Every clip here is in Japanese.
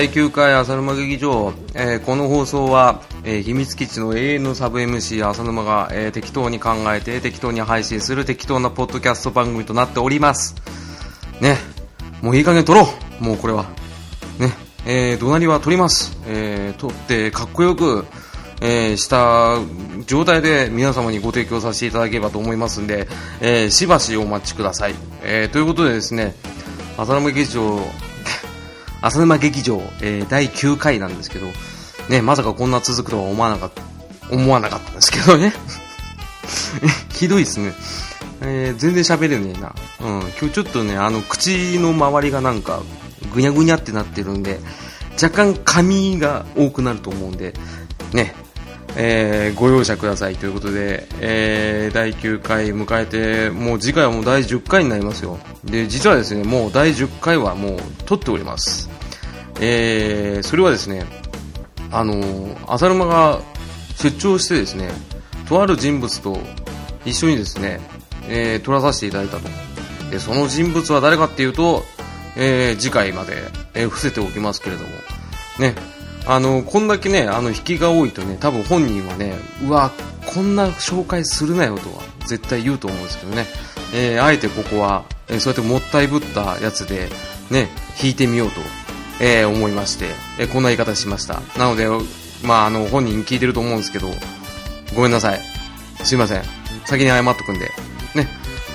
第9回浅沼劇場、えーこの放送は、えー秘密基地の永遠のサブ MC 浅沼が、えー適当に考えて適当に配信する適当なポッドキャスト番組となっております。ね、もういい加減撮ろうもうこれは。ね、えー、怒鳴りは撮ります。えー、撮ってかっこよく、えーした状態で皆様にご提供させていただければと思いますんで、えーしばしお待ちください。えーということでですね、浅沼劇場、浅沼劇場、えー第9回なんですけど、ね、まさかこんな続くとは思わなかった、思わなかったんですけどね。ひどいですね。えー全然喋れねえな。うん、今日ちょっとね、あの、口の周りがなんか、ぐにゃぐにゃってなってるんで、若干髪が多くなると思うんで、ね、えーご容赦くださいということで、えー第9回迎えて、もう次回はもう第10回になりますよ。で、実はですね、もう第10回はもう撮っております。えーそれはですね、あのー浅沼が出張してですね、とある人物と一緒にですね、えー撮らさせていただいたと。で、その人物は誰かっていうと、えー次回まで、えー伏せておきますけれども、ね、あの、こんだけね、あの、引きが多いとね、多分本人はね、うわ、こんな紹介するなよとは絶対言うと思うんですけどね、えーあえてここは、えーそうやってもったいぶったやつで、ね、弾いてみようと、えー思いまして、えーこんな言い方しました。なので、まあ、あの、本人聞いてると思うんですけど、ごめんなさい。すいません。先に謝っとくんで。ね。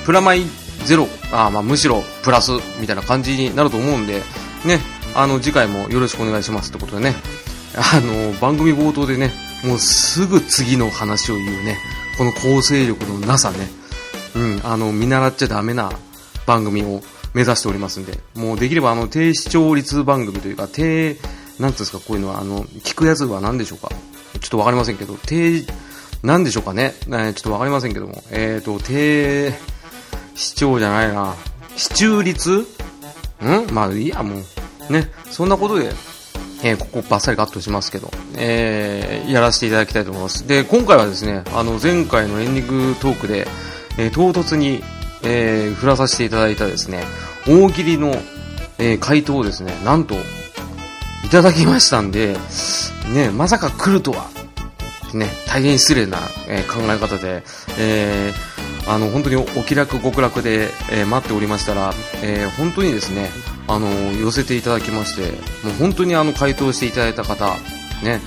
プラマイゼロ、あまあ、むしろプラスみたいな感じになると思うんで、ね。あの、次回もよろしくお願いしますってことでね。あの、番組冒頭でね、もうすぐ次の話を言うね。この構成力のなさね。うん、あの、見習っちゃダメな番組を目指しておりますんで、もうできればあの、低視聴率番組というか、低、なんていうんですか、こういうのは、あの、聞くやつは何でしょうかちょっとわかりませんけど、低、なんでしょうかね、えーちょっとわかりませんけども、えーと、低視聴じゃないな、視聴率？ん？まあいいや、もう。ね、そんなことで、えーここバッサリカットしますけど、えーやらせていただきたいと思います。で、今回はですね、あの、前回のエンディングトークで、えー唐突に、えー振らさせていただいたですね、大喜利の、え回答をですね、なんと、いただきましたんで、ね、まさか来るとは、ね、大変失礼な、え考え方で、えーあの、本当にお気楽極楽で、え待っておりましたら、えー本当にですね、あの、寄せていただきまして、もう本当にあの、回答していただいた方、ね、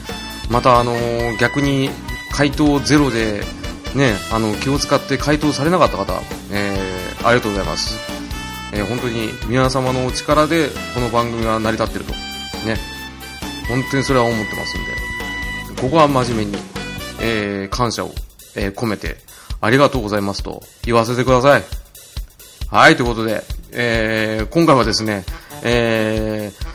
またあの、逆に回答ゼロで、ね、あの、気を使って回答されなかった方、えーありがとうございます。えー本当に皆様のお力でこの番組が成り立ってると。ね。本当にそれは思ってますんで、ここは真面目に、えー感謝を、え込めて、ありがとうございますと言わせてください。はい、ということで、えー今回はですね、えー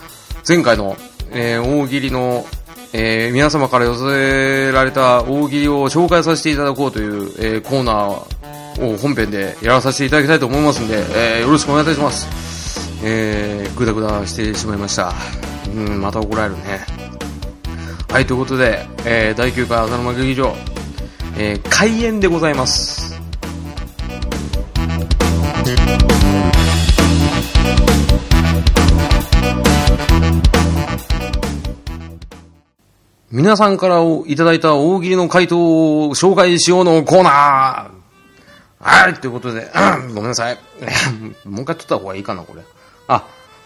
前回の、えー大喜利の、え皆様から寄せられた大喜利を紹介させていただこうという、えコーナーを本編でやらさせていただきたいと思いますんで、えよろしくお願いいたします。えー、ぐだぐだしてしまいました。うん、また怒られるね。はい、ということで、え第9回浅沼劇場、え開演でございます。皆さんからいただいた大喜利の回答を紹介しようのコーナーはい、ということで、ごめんなさい。もう一回撮った方がいいかな、これ。あ、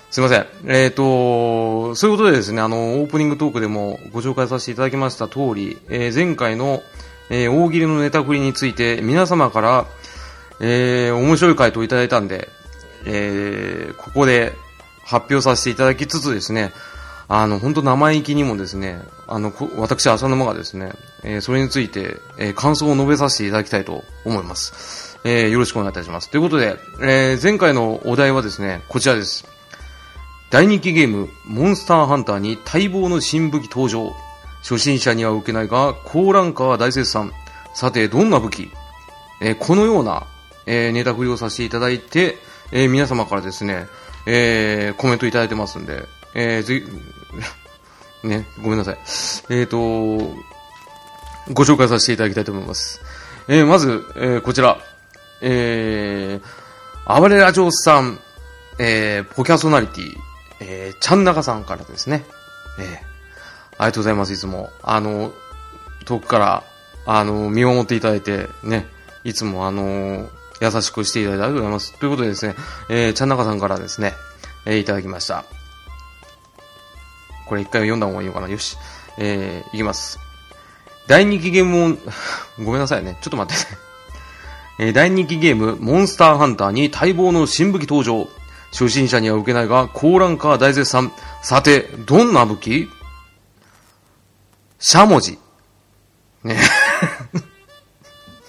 すいません。えっ、と、そういうことでですね、あの、オープニングトークでもご紹介させていただきました通り、えー前回の、えー大喜利のネタ振りについて、皆様から、えー面白い回答をいただいたんで、えーここで発表させていただきつつですね、あの、本当生意気にもですね、あの、私、浅沼がですね、えーそれについて、えー感想を述べさせていただきたいと思います。えーよろしくお願いいたします。ということで、え前回のお題はですね、こちらです。大人気ゲーム、モンスターハンターに待望の新武器登場。初心者には受けないが、高ランカーは大絶賛。さて、どんな武器？えこのような、えネタ振りをさせていただいて、え皆様からですね、えーコメントいただいてますんで、えーぜね、ごめんなさい。えっ、と、ご紹介させていただきたいと思います。えーまず、えーこちら、えー、暴れラジオさん、えーポキャソナリティ、えー、ちゃんなかさんからですね。えー、ありがとうございます、いつも。あの、遠くから、あの、見守っていただいて、ね、いつもあの、優しくしていただいてありがとうございます。ということでですね、えー、ちゃんなかさんからですね、えー、いただきました。これ一回読んだ方がいいのかな？よし。えー、いきます。大人気ゲームを、ごめんなさいね。ちょっと待ってね。えー、大人気ゲーム、モンスターハンターに待望の新武器登場。初心者には受けないが、高ランカー大絶賛。さて、どんな武器？しゃもじ。ね。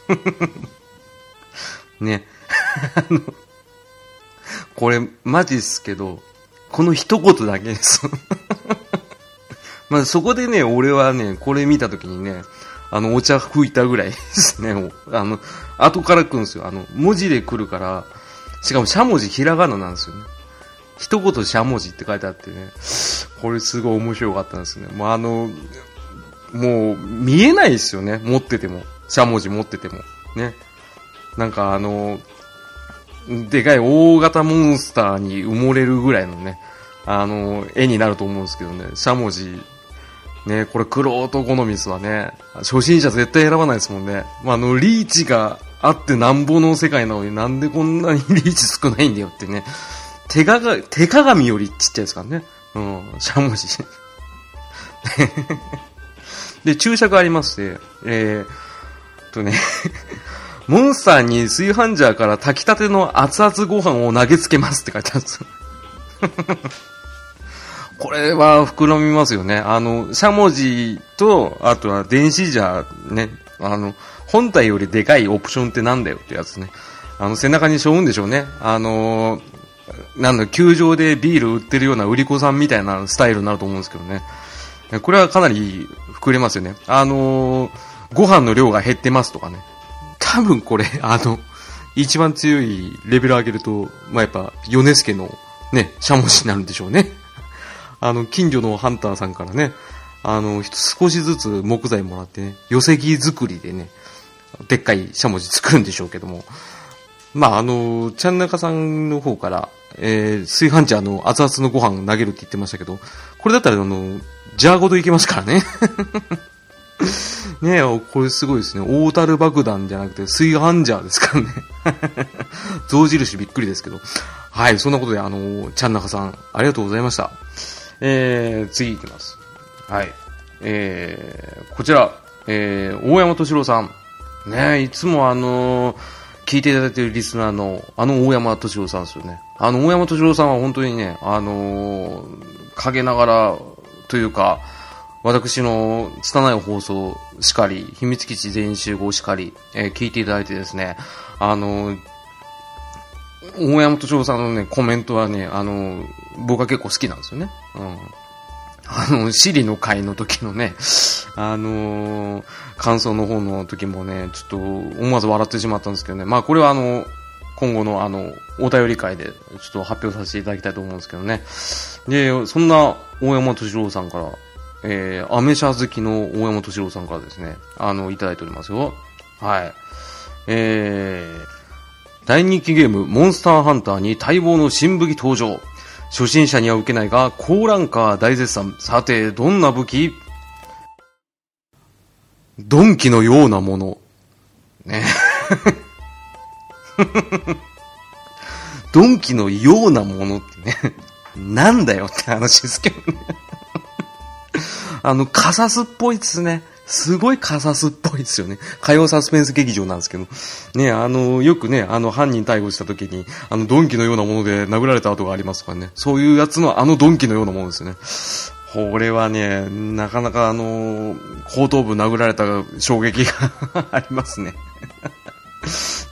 ね。あの、これ、マジっすけど、この一言だけです。まあそこでね、俺はね、これ見たときにね、あの、お茶吹いたぐらいですね。あの、後から来るんですよ。あの、文字で来るから、しかもしゃもじひらがななんですよね。一言しゃもじって書いてあってね、これすごい面白かったんですね。もうあの、もう見えないですよね。持ってても。しゃもじ持ってても。ね。なんかあの、でかい大型モンスターに埋もれるぐらいのね、あの、絵になると思うんですけどね、しゃもじね、これ、クロート好みですわね。初心者絶対選ばないですもんね。まあ、あの、リーチがあってなんぼの世界なのになんでこんなにリーチ少ないんだよってね。手がが、手鏡よりちっちゃいですからね。うん、しゃもじ。で、注釈ありまして、えー、とね モンスターに炊飯ジャーから炊きたての熱々ご飯を投げつけますって書いてあるんですよ。これは膨らみますよね。あの、しゃもじと、あとは電子じゃ、ね、あの、本体よりでかいオプションってなんだよってやつね。あの、背中に背負うんでしょうね。あのなんだ、球場でビール売ってるような売り子さんみたいなスタイルになると思うんですけどね。これはかなり膨れますよね。あのご飯の量が減ってますとかね。多分これ、あの、一番強いレベル上げると、まあ、やっぱ、ヨネスケのね、しゃもじになるんでしょうね。あの、近所のハンターさんからね、あの、少しずつ木材もらってね、寄せ木作りでね、でっかいしゃもじ作るんでしょうけども、まあ、あの、ちゃんなかさんの方から、えー、炊飯ジャーの熱々のご飯を投げるって言ってましたけど、これだったら、あの、ジャーごといけますからね。ねえ、これすごいですね。大樽爆弾じゃなくて、炊飯ジャーですからね。象印びっくりですけど。はい、そんなことで、あの、ちゃんなかさん、ありがとうございました。えー、次いきます。はい。えー、こちら、えー、大山敏郎さん。ねいつもあのー、聞いていただいているリスナーの、あの大山敏郎さんですよね。あの大山敏郎さんは本当にね、あのー、陰ながらというか、私の拙い放送しかり、秘密基地全員集合しかり、えー、聞いていただいてですね、あの、大山敏郎さんのね、コメントはね、あの、僕は結構好きなんですよね。うん。あの、シリの会の時のね、あのー、感想の方の時もね、ちょっと思わず笑ってしまったんですけどね。まあこれはあの、今後のあの、お便り会でちょっと発表させていただきたいと思うんですけどね。で、そんな大山敏郎さんから、えー、アメ車好きの大山敏郎さんからですね、あの、いただいておりますよ。はい。えー、大人気ゲーム、モンスターハンターに待望の新武器登場。初心者には受けないが、高ランカー大絶賛。さて、どんな武器？ドンキのようなもの。ね。ドンキのようなものってね。なんだよって話ですけどね。あの、カサスっぽいですね。すごいカサスっぽいですよね。火曜サスペンス劇場なんですけど。ね、あの、よくね、あの、犯人逮捕した時に、あの、ドンキのようなもので殴られた跡がありますからね。そういうやつのあのドンキのようなものですよね。これはね、なかなかあの、後頭部殴られた衝撃がありますね。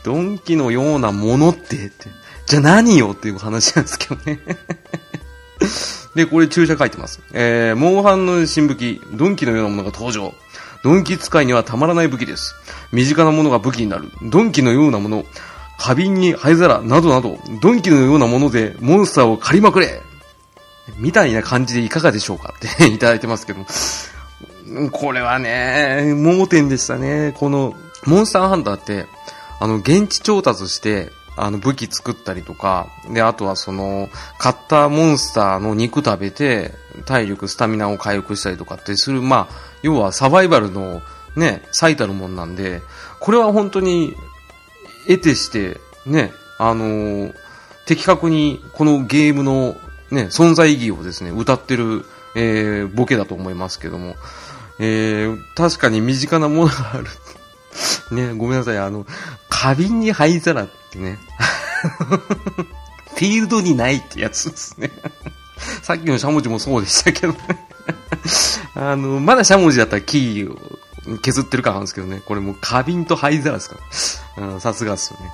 ドンキのようなものって、って、じゃあ何よっていう話なんですけどね。で、これ注射書いてます。えー、モンハンの新武器、ドンキのようなものが登場。ドンキ使いにはたまらない武器です。身近なものが武器になる。ドンキのようなもの、花瓶に灰皿などなど、ドンキのようなものでモンスターを狩りまくれみたいな感じでいかがでしょうか？って いただいてますけど。これはね、盲点でしたね。この、モンスターハンターって、あの、現地調達して、あの、武器作ったりとか、で、あとはその、買ったモンスターの肉食べて、体力、スタミナを回復したりとかってする、まあ、要はサバイバルのね、最たるもんなんで、これは本当に、得てして、ね、あのー、的確にこのゲームのね、存在意義をですね、歌ってる、えー、ボケだと思いますけども、えー、確かに身近なものがある。ね、ごめんなさい、あの、花瓶に灰皿ってね、フィールドにないってやつですね。さっきのしゃもじもそうでしたけどね。あの、まだしゃもじだったらキーを削ってるからなんですけどね。これもう花瓶と灰皿ですから。さすがっすよね。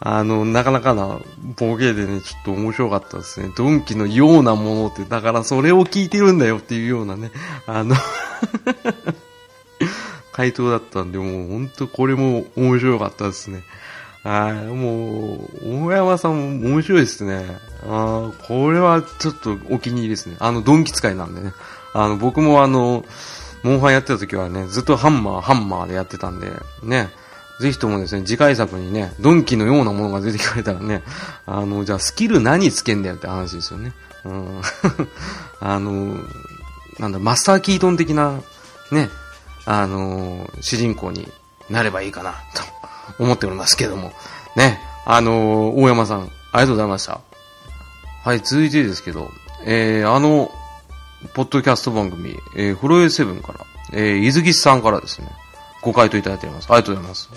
あの、なかなかなボケでね、ちょっと面白かったですね。ドンキのようなものって、だからそれを聞いてるんだよっていうようなね、あの回答だったんで、もう本当これも面白かったですね。はい、もう、大山さんも面白いですね。あこれはちょっとお気に入りですね。あの、ドンキ使いなんでね。あの、僕もあの、モンハンやってた時はね、ずっとハンマー、ハンマーでやってたんで、ね。ぜひともですね、次回作にね、ドンキのようなものが出てくれたらね、あの、じゃあスキル何つけんだよって話ですよね。うん。あの、なんだ、マスターキートン的な、ね、あの、主人公になればいいかな、と思っておりますけども。ね、あの、大山さん、ありがとうございました。はい、続いてですけど、えー、あの、ポッドキャスト番組、えー、フロエセブンから、えー、伊豆木さんからですね、ご回答いただいております。ありがとうございます。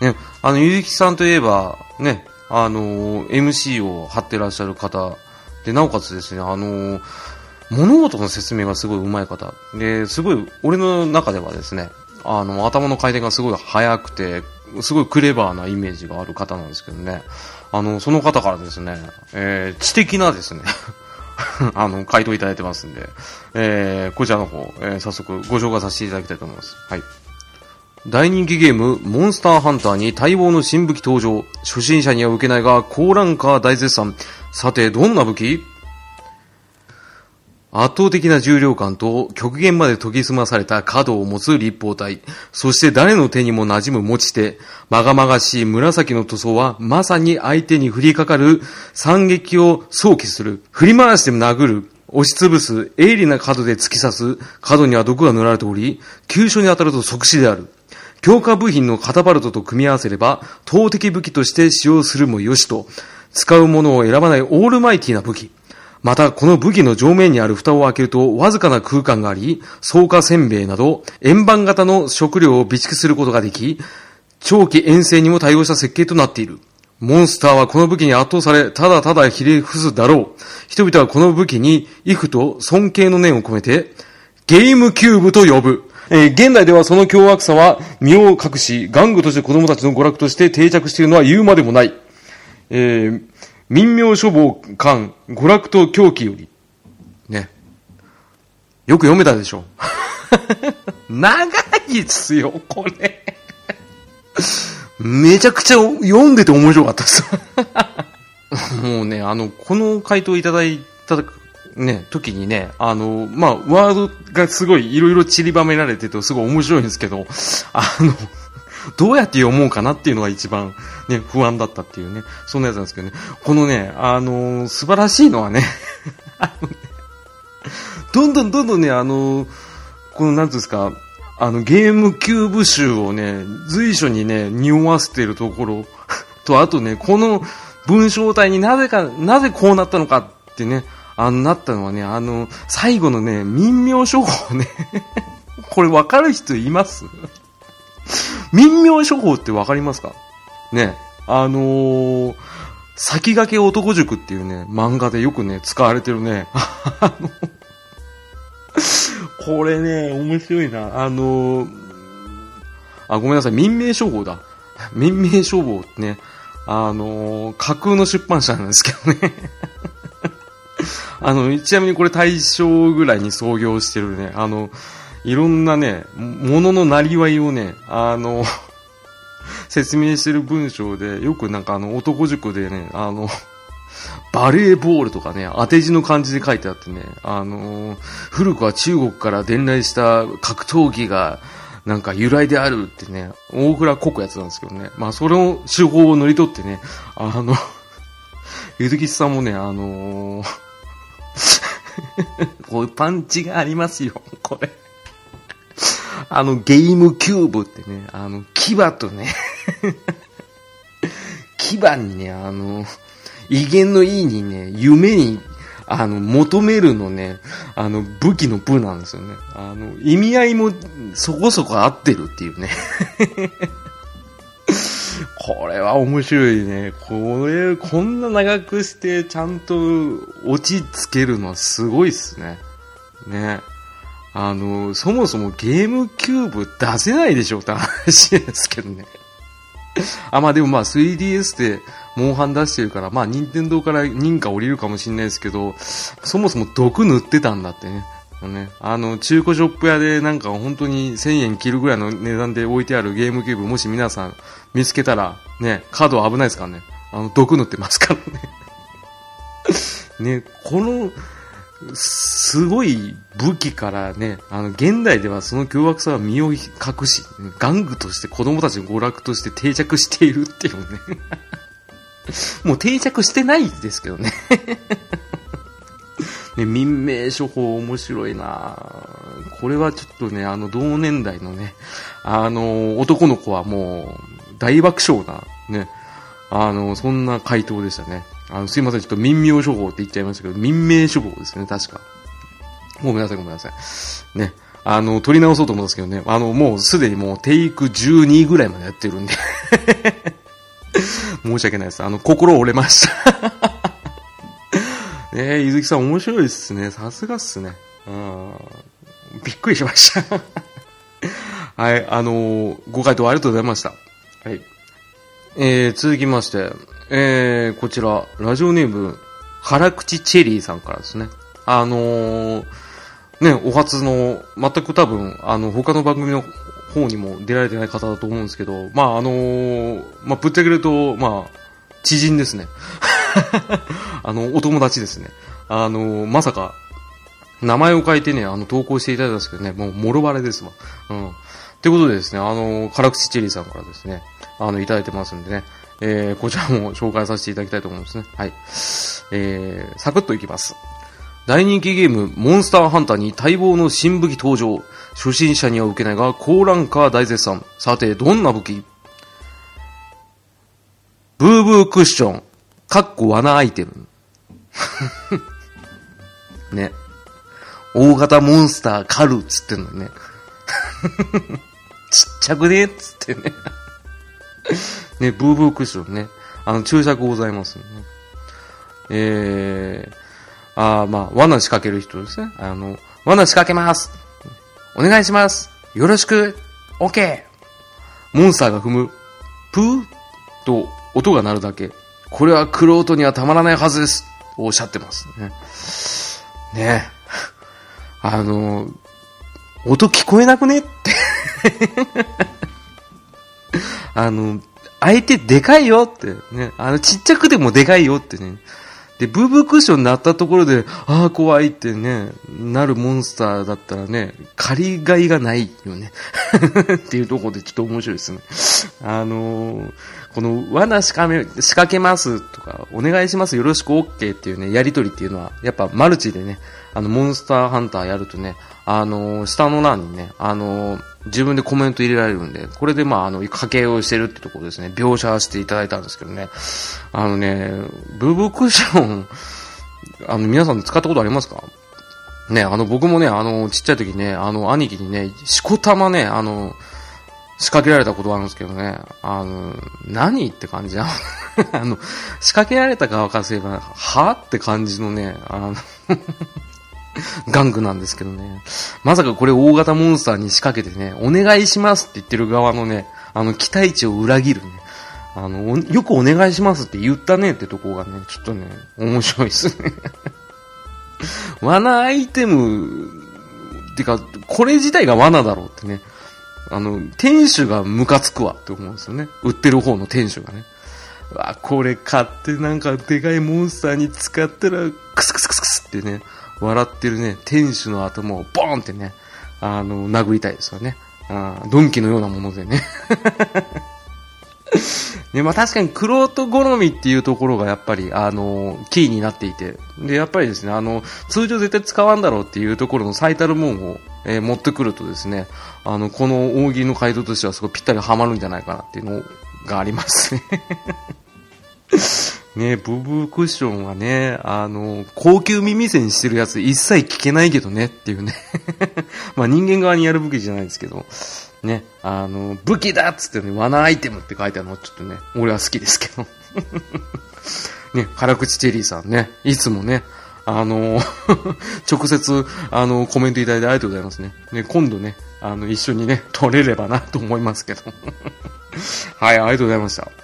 ね、あの、ゆうきさんといえば、ね、あのー、MC を張ってらっしゃる方で、なおかつですね、あのー、物事の説明がすごい上手い方。で、すごい、俺の中ではですね、あの、頭の回転がすごい速くて、すごいクレバーなイメージがある方なんですけどね。あの、その方からですね、えー、知的なですね、あの、回答いただいてますんで、えー、こちらの方、えー、早速ご紹介させていただきたいと思います。はい。大人気ゲーム、モンスターハンターに待望の新武器登場。初心者には受けないが、高ランカー大絶賛。さて、どんな武器？圧倒的な重量感と極限まで研ぎ澄まされた角を持つ立方体。そして誰の手にも馴染む持ち手。まがまがしい紫の塗装はまさに相手に降りかかる惨劇を想起する。振り回して殴る。押しつぶす。鋭利な角で突き刺す。角には毒が塗られており、急所に当たると即死である。強化部品のカタパルトと組み合わせれば、投擲武器として使用するもよしと、使うものを選ばないオールマイティな武器。また、この武器の上面にある蓋を開けると、わずかな空間があり、草加せんべいなど、円盤型の食料を備蓄することができ、長期遠征にも対応した設計となっている。モンスターはこの武器に圧倒され、ただただひれ伏すだろう。人々はこの武器に、幾と尊敬の念を込めて、ゲームキューブと呼ぶ。えー、現代ではその凶悪さは身を隠し、玩具として子供たちの娯楽として定着しているのは言うまでもない。えー、民名処方官、娯楽と狂気より。ね。よく読めたでしょ。長いですよ、これ。めちゃくちゃ読んでて面白かったです。もうね、あの、この回答いただいたね、時にね、あの、まあ、ワードがすごいいろいろ散りばめられてて、すごい面白いんですけど、あの、どうやって読もうかなっていうのが一番ね、不安だったっていうね、そんなやつなんですけどね、このね、あの素晴らしいのはね、あの、どんどんどんどんね、あのこの、なんていうんですか、あの、ゲームキューブ集をね、随所にね、匂わせてるところ と、あとね、この文章体になぜか、なぜこうなったのかってね、あの、なったのはね、あの、最後のね、民名処方ね これ分かる人います？民名処方って分かりますか？ね、あのー、先駆け男塾っていうね、漫画でよくね、使われてるね、あの、これね、面白いな。あのー、あ、ごめんなさい、民名処方だ。民名処方ってね、あのー、架空の出版社なんですけどね。あの、ちなみにこれ大正ぐらいに創業してるね、あの、いろんなね、もののなりわいをね、あの、説明してる文章で、よくなんかあの、男塾でね、あの、バレーボールとかね、当て字の漢字で書いてあってね、あの古くは中国から伝来した格闘技が、なんか由来であるってね、大倉こくやつなんですけどね。まあ、それを手法を乗り取ってね、あの、ゆずきさんもね、あのー、こういうパンチがありますよ、これ。あの、ゲームキューブってね、あの、牙とね 牙にね、あの、威厳のいいにね、夢に、あの、求めるのね、あの、武器の部なんですよね。あの、意味合いもそこそこ合ってるっていうね。これは面白いね。これ、こんな長くしてちゃんと落ち着けるのはすごいっすね。ね。あの、そもそもゲームキューブ出せないでしょって話ですけどね。あ、まあでもまあ 3DS でモンハン出してるから、まあ任天堂から認可降りるかもしれないですけど、そもそも毒塗ってたんだってね。ね、あの、中古ショップ屋でなんか本当に1000円切るぐらいの値段で置いてあるゲームキューブ、もし皆さん見つけたら、ね、カード危ないですからね。あの、毒塗ってますからね。ね、この、すごい武器からね、あの、現代ではその凶悪さは身を隠し、玩具として子供たちの娯楽として定着しているっていうね。もう定着してないですけどね。ね、民命処方面白いなこれはちょっとね、あの、同年代のね、あの、男の子はもう、大爆笑な、ね、あの、そんな回答でしたね。あの、すいません、ちょっと民名処方って言っちゃいましたけど、民名処方ですね、確か。ごめんなさい、ごめんなさい。ね。あの、取り直そうと思うんですけどね、あの、もうすでにもうテイク12ぐらいまでやってるんで 申し訳ないです。あの、心折れました ねえ、ゆずきさん面白いっすね。さすがっすね。うん。びっくりしましたはい、あの、ご回答ありがとうございました。はい。えー、続きまして、えー、こちら、ラジオネーム、辛口チェリーさんからですね。あのー、ね、お初の、全く多分、あの、他の番組の方にも出られてない方だと思うんですけど、まあ、あのー、まあ、ぶっちゃけると、まあ、知人ですね。あの、お友達ですね。あのー、まさか、名前を書いてね、あの、投稿していただいたんですけどね、もう、もろバレですわ。うん。ということでですね、あの、辛口チェリーさんからですね、あの、いただいてますんでね、えー、こちらも紹介させていただきたいと思うんですね。はい。えー、サクッといきます。大人気ゲーム、モンスターハンターに待望の新武器登場。初心者には受けないが、高ランカー大絶賛。さて、どんな武器？ブーブークッション。かっこ罠アイテム。ね。大型モンスター狩るっつってんのね。ちっちゃくね？っつってね。ね、ブーブークッションね。あの、注釈ございますね。えー、あまあ、罠仕掛ける人ですね。あの、罠仕掛けますお願いしますよろしく !OK! モンスターが踏む、プーと音が鳴るだけ。これはクロートにはたまらないはずですおっしゃってますね。ねあの、音聞こえなくね？ってあの、相手でかいよって、ね。あの、ちっちゃくてもでかいよってね。で、ブーブークッションになったところで、ああ、怖いってね、なるモンスターだったらね、借りがいがないよね。っていうところでちょっと面白いですね。あのー、この罠仕掛め、仕掛けますとか、お願いしますよろしく OK っていうね、やりとりっていうのは、やっぱマルチでね、あの、モンスターハンターやるとね、あのー、下の欄にね、あのー自分でコメント入れられるんで、これでまあ、あの、家計をしてるってところですね、描写していただいたんですけどね。あのね、ブーブークッション、あの、皆さん使ったことありますか？ね、あの、僕もね、あの、ちっちゃい時ね、あの、兄貴にね、しこたまね、あの、仕掛けられたことがあるんですけどね、あの、何って感じ あの、仕掛けられた側からすれば、は？って感じのね、あの 玩具なんですけどね。まさかこれ大型モンスターに仕掛けてね、お願いしますって言ってる側のね、あの、期待値を裏切るね。あの、よくお願いしますって言ったねってとこがね、ちょっとね、面白いですね。罠アイテム、ってか、これ自体が罠だろうってね。あの、店主がムカつくわって思うんですよね。売ってる方の店主がね。わ、これ買ってなんかでかいモンスターに使ったら、クスクスクスクスってね、笑ってるね、店主の頭をボーンってね、あの、殴りたいですよね。うん、ドンキのようなものでね。ね、まあ確かに、クロート好みっていうところがやっぱり、あの、キーになっていて、で、やっぱりですね、あの、通常絶対使わんだろうっていうところの最たるもんを、えー、持ってくるとですね、あの、この大喜利の回答としてはすごいぴったりはまるんじゃないかなっていうのがありますね。ね、ブブークッションはね、あの、高級耳栓してるやつ一切聞けないけどねっていうね。まあ人間側にやる武器じゃないですけど、ね、あの、武器だっつってね、罠アイテムって書いてあるのちょっとね、俺は好きですけど。ね、辛口チェリーさんね、いつもね、あの、直接、あの、コメントいただいてありがとうございますね。ね、今度ね、あの、一緒にね、撮れればなと思いますけど。はい、ありがとうございました。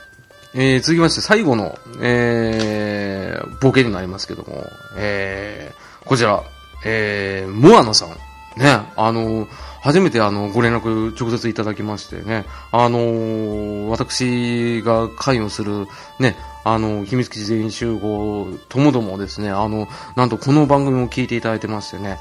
えー、続きまして最後の、えー、ボケになりますけども、えー、こちら、えー、モアナさん。ね、あの初めてあの、ご連絡直接いただきましてね、あの、私が関与するね、あの、秘密基地全員集合ともどもですね、あの、なんとこの番組を聞いていただいてましてね、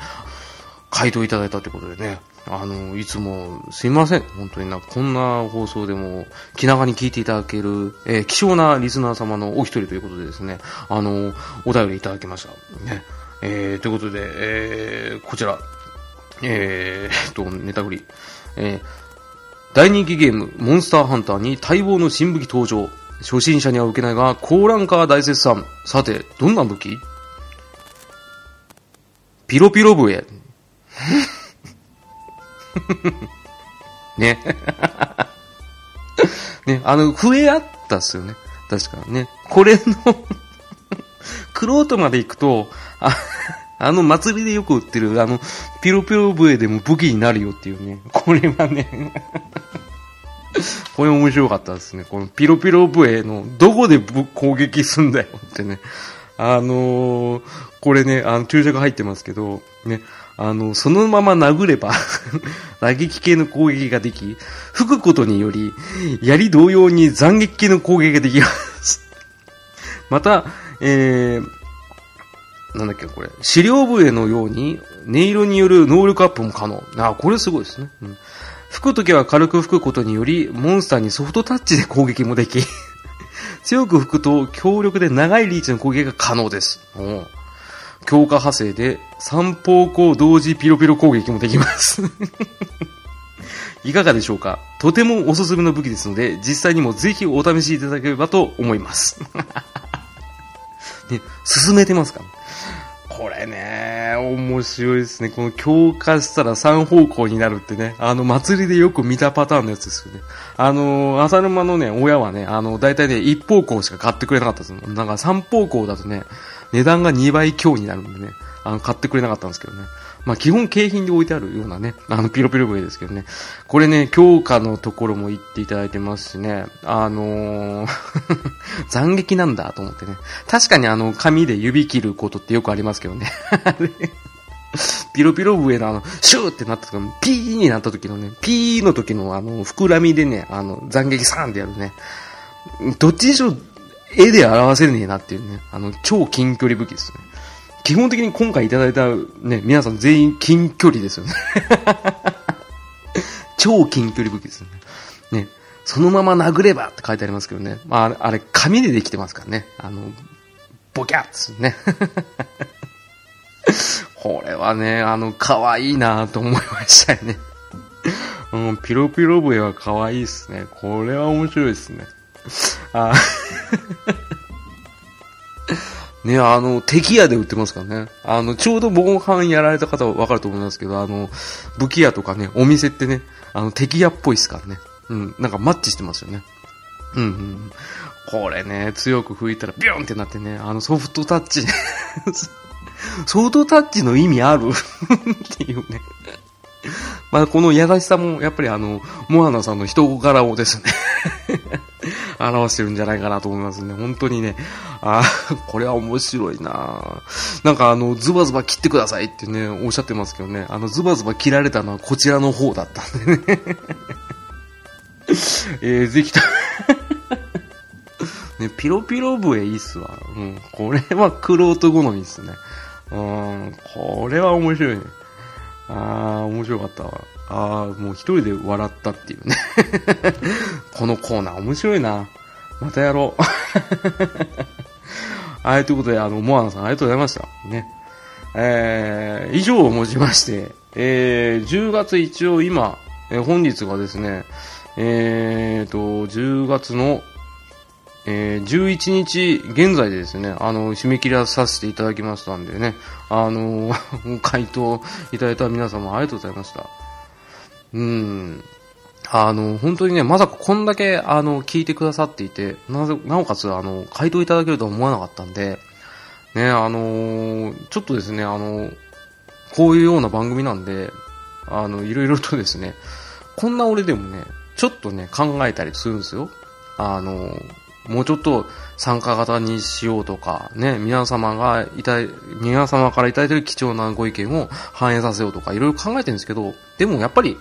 回答いただいたということでね、あの、いつもすいません。本当にな、こんな放送でも気長に聞いていただける、えー、希少なリスナー様のお一人ということでですね、あの、お便りいただきました。ね。えー、ということで、えー、こちら、えー、と、ネタ振り。えー、大人気ゲーム、モンスターハンターに待望の新武器登場。初心者には受けないが、高ランカー大絶賛。さて、どんな武器？ピロピロ笛。ね。ね、あの、笛あったっすよね。確かね。これのクロートまで行くと、あ、あの祭りでよく売ってる、あの、ピロピロ笛でも武器になるよっていうね。これはね これ面白かったですね。このピロピロ笛のどこで攻撃すんだよってね。あのー、これね、あの、注射が入ってますけど、ね、あの、そのまま殴れば打撃系の攻撃ができ、吹くことにより、槍同様に斬撃系の攻撃ができます また、えー、なんだっけ、これ。資料笛のように、音色による能力アップも可能。あ、これすごいですね。うん、吹くときは軽く吹くことにより、モンスターにソフトタッチで攻撃もでき 強く吹くと強力で長いリーチの攻撃が可能です。強化派生で三方向同時ピロピロ攻撃もできますいかがでしょうか？とてもおすすめの武器ですので、実際にもぜひお試しいただければと思いますね、進めてますか？これね、面白いですね。この強化したら3方向になるってね、あの、祭りでよく見たパターンのやつですよね。あの、浅沼のね、親はね、あの、大体ね、1方向しか買ってくれなかったです。なんか3方向だとね、値段が2倍強になるんでね、あの、買ってくれなかったんですけどね。まあ、基本景品で置いてあるようなね、あの、ピロピロ笛ですけどね。これね、強化のところも言っていただいてますしね、あのー 斬撃なんだと思ってね。確かにあの、紙で指切ることってよくありますけどね。ピロピロ笛のあの、シューってなった時の、ピーになった時のね、ピーの時のあの、膨らみでね、あの、斬撃サーンってやるね。どっちにしろ、絵で表せねえなっていうね、あの、超近距離武器ですね。基本的に今回いただいたね、皆さん全員近距離ですよね。超近距離武器ですね。ね、そのまま殴ればって書いてありますけどね。まあ、あれ、紙でできてますからね。あの、ボキャッツね。これはね、あの、可愛いなと思いましたよね。うん、ピロピロ笛は可愛いっすね。これは面白いですね。あ ね、あの、敵屋で売ってますからね。あの、ちょうど防犯やられた方はわかると思いますけど、あの、武器屋とかね、お店ってね、あの、敵屋っぽいっすからね。うん、なんかマッチしてますよね。うん、うん。これね、強く吹いたらビューンってなってね、あのソフトタッチ ソフトタッチの意味ある？っていうね。まあ、この優しさも、やっぱりあの、モアナさんの人柄をですね表してるんじゃないかなと思いますね。本当にね、あ これは面白いななんかあの、ズバズバ切ってくださいってね、おっしゃってますけどね、あの、ズバズバ切られたのはこちらの方だったんでね えー、ぜひと ね、ピロピロ笛いいっすわ。うん。これはクロート好みっすね。うん。これは面白いね。あー、面白かったわ。ああ、もう一人で笑ったっていうね。このコーナー面白いな。またやろう。はい、ということで、あの、モアナさんありがとうございました。ね。えー、以上をもちまして、えー、10月一応今、えー、本日がですね、えーと、10月の、えー、11日現在でですね、あの、締め切らさせていただきましたんでね、あの、回答いただいた皆様ありがとうございました。うん。あの、本当にね、まさかこんだけ、あの、聞いてくださっていて、なぜ、なおかつ、あの、回答いただけるとは思わなかったんで、ね、あのー、ちょっとですね、あの、こういうような番組なんで、あの、いろいろとですね、こんな俺でもね、ちょっとね、考えたりするんですよ。あの、もうちょっと参加型にしようとか、ね、皆様がいたい、皆様からいただいている貴重なご意見を反映させようとか、いろいろ考えてるんですけど、でもやっぱり、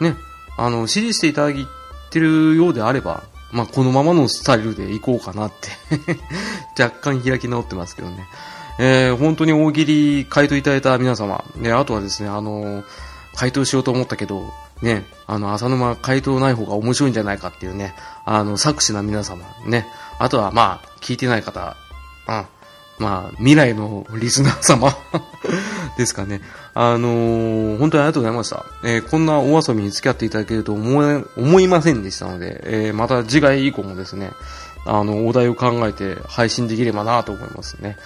ね、あの、支持していただいてるようであれば、まあ、このままのスタイルでいこうかなって 若干開き直ってますけどね。えー、本当に大喜利回答いただいた皆様、ね、あとはですね、あのー、回答しようと思ったけど、ね、あの、浅沼回答ない方が面白いんじゃないかっていうね、あの、作詞な皆様、ね、あとはまあ、聞いてない方、うん、まあ、未来のリスナー様 ですかね。あのー、本当にありがとうございました。えー、こんなお遊びに付き合っていただけると思え、思いませんでしたので、えー、また次回以降もですね、あの、お題を考えて配信できればなと思いますね。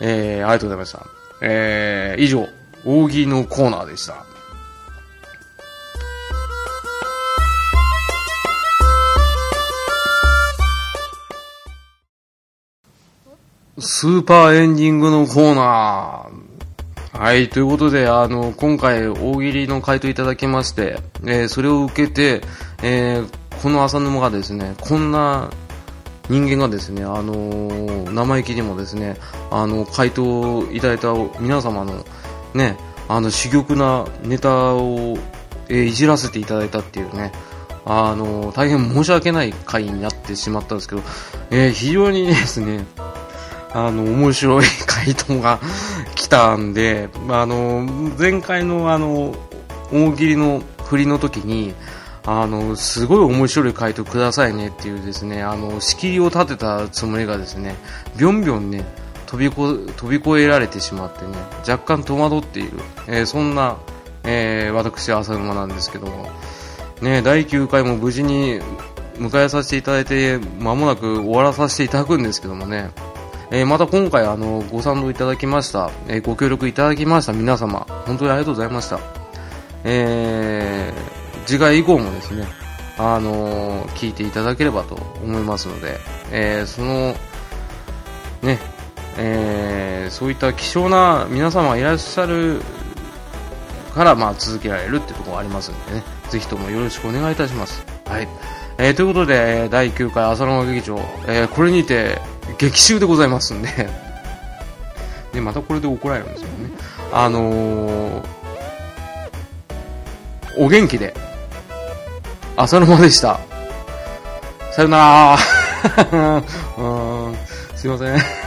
えー、ありがとうございました。えー、以上、大喜利のコーナーでした。スーパーエンディングのコーナー。はい、ということで、あの、今回大喜利の回答いただきまして、えー、それを受けて、えー、この浅沼がですね、こんな人間がですね、あのー、生意気にもですね、あの、回答いただいた皆様の、ね、あの、珠玉なネタを、えー、いじらせていただいたっていうね、あの、大変申し訳ない回になってしまったんですけど、えー、非常にですね、あの、面白い回答が来たんで、あの、前回のあの、大喜利の振りの時に、あの、すごい面白い回答くださいねっていうですね、あの、仕切りを立てたつもりがですね、びょんびょんね、飛びこ飛び越えられてしまってね、若干戸惑っている、えー、そんな、えー、私、浅沼なんですけども、ね、第9回も無事に迎えさせていただいて、間もなく終わらさせていただくんですけどもね、えー、また今回あのご賛同いただきました、えー、ご協力いただきました皆様本当にありがとうございました、えー、次回以降もですねあの聞いていただければと思いますので、えそのねえそういった希少な皆様がいらっしゃるから、まあ、続けられるってところがありますんでね、ぜひともよろしくお願いいたします。はい。えー、ということで、第9回浅沼劇場、えー、これにて、激臭でございますんでで、またこれで怒られるんですよね。あのー、お元気で、浅沼でした。さよなら うん、すいません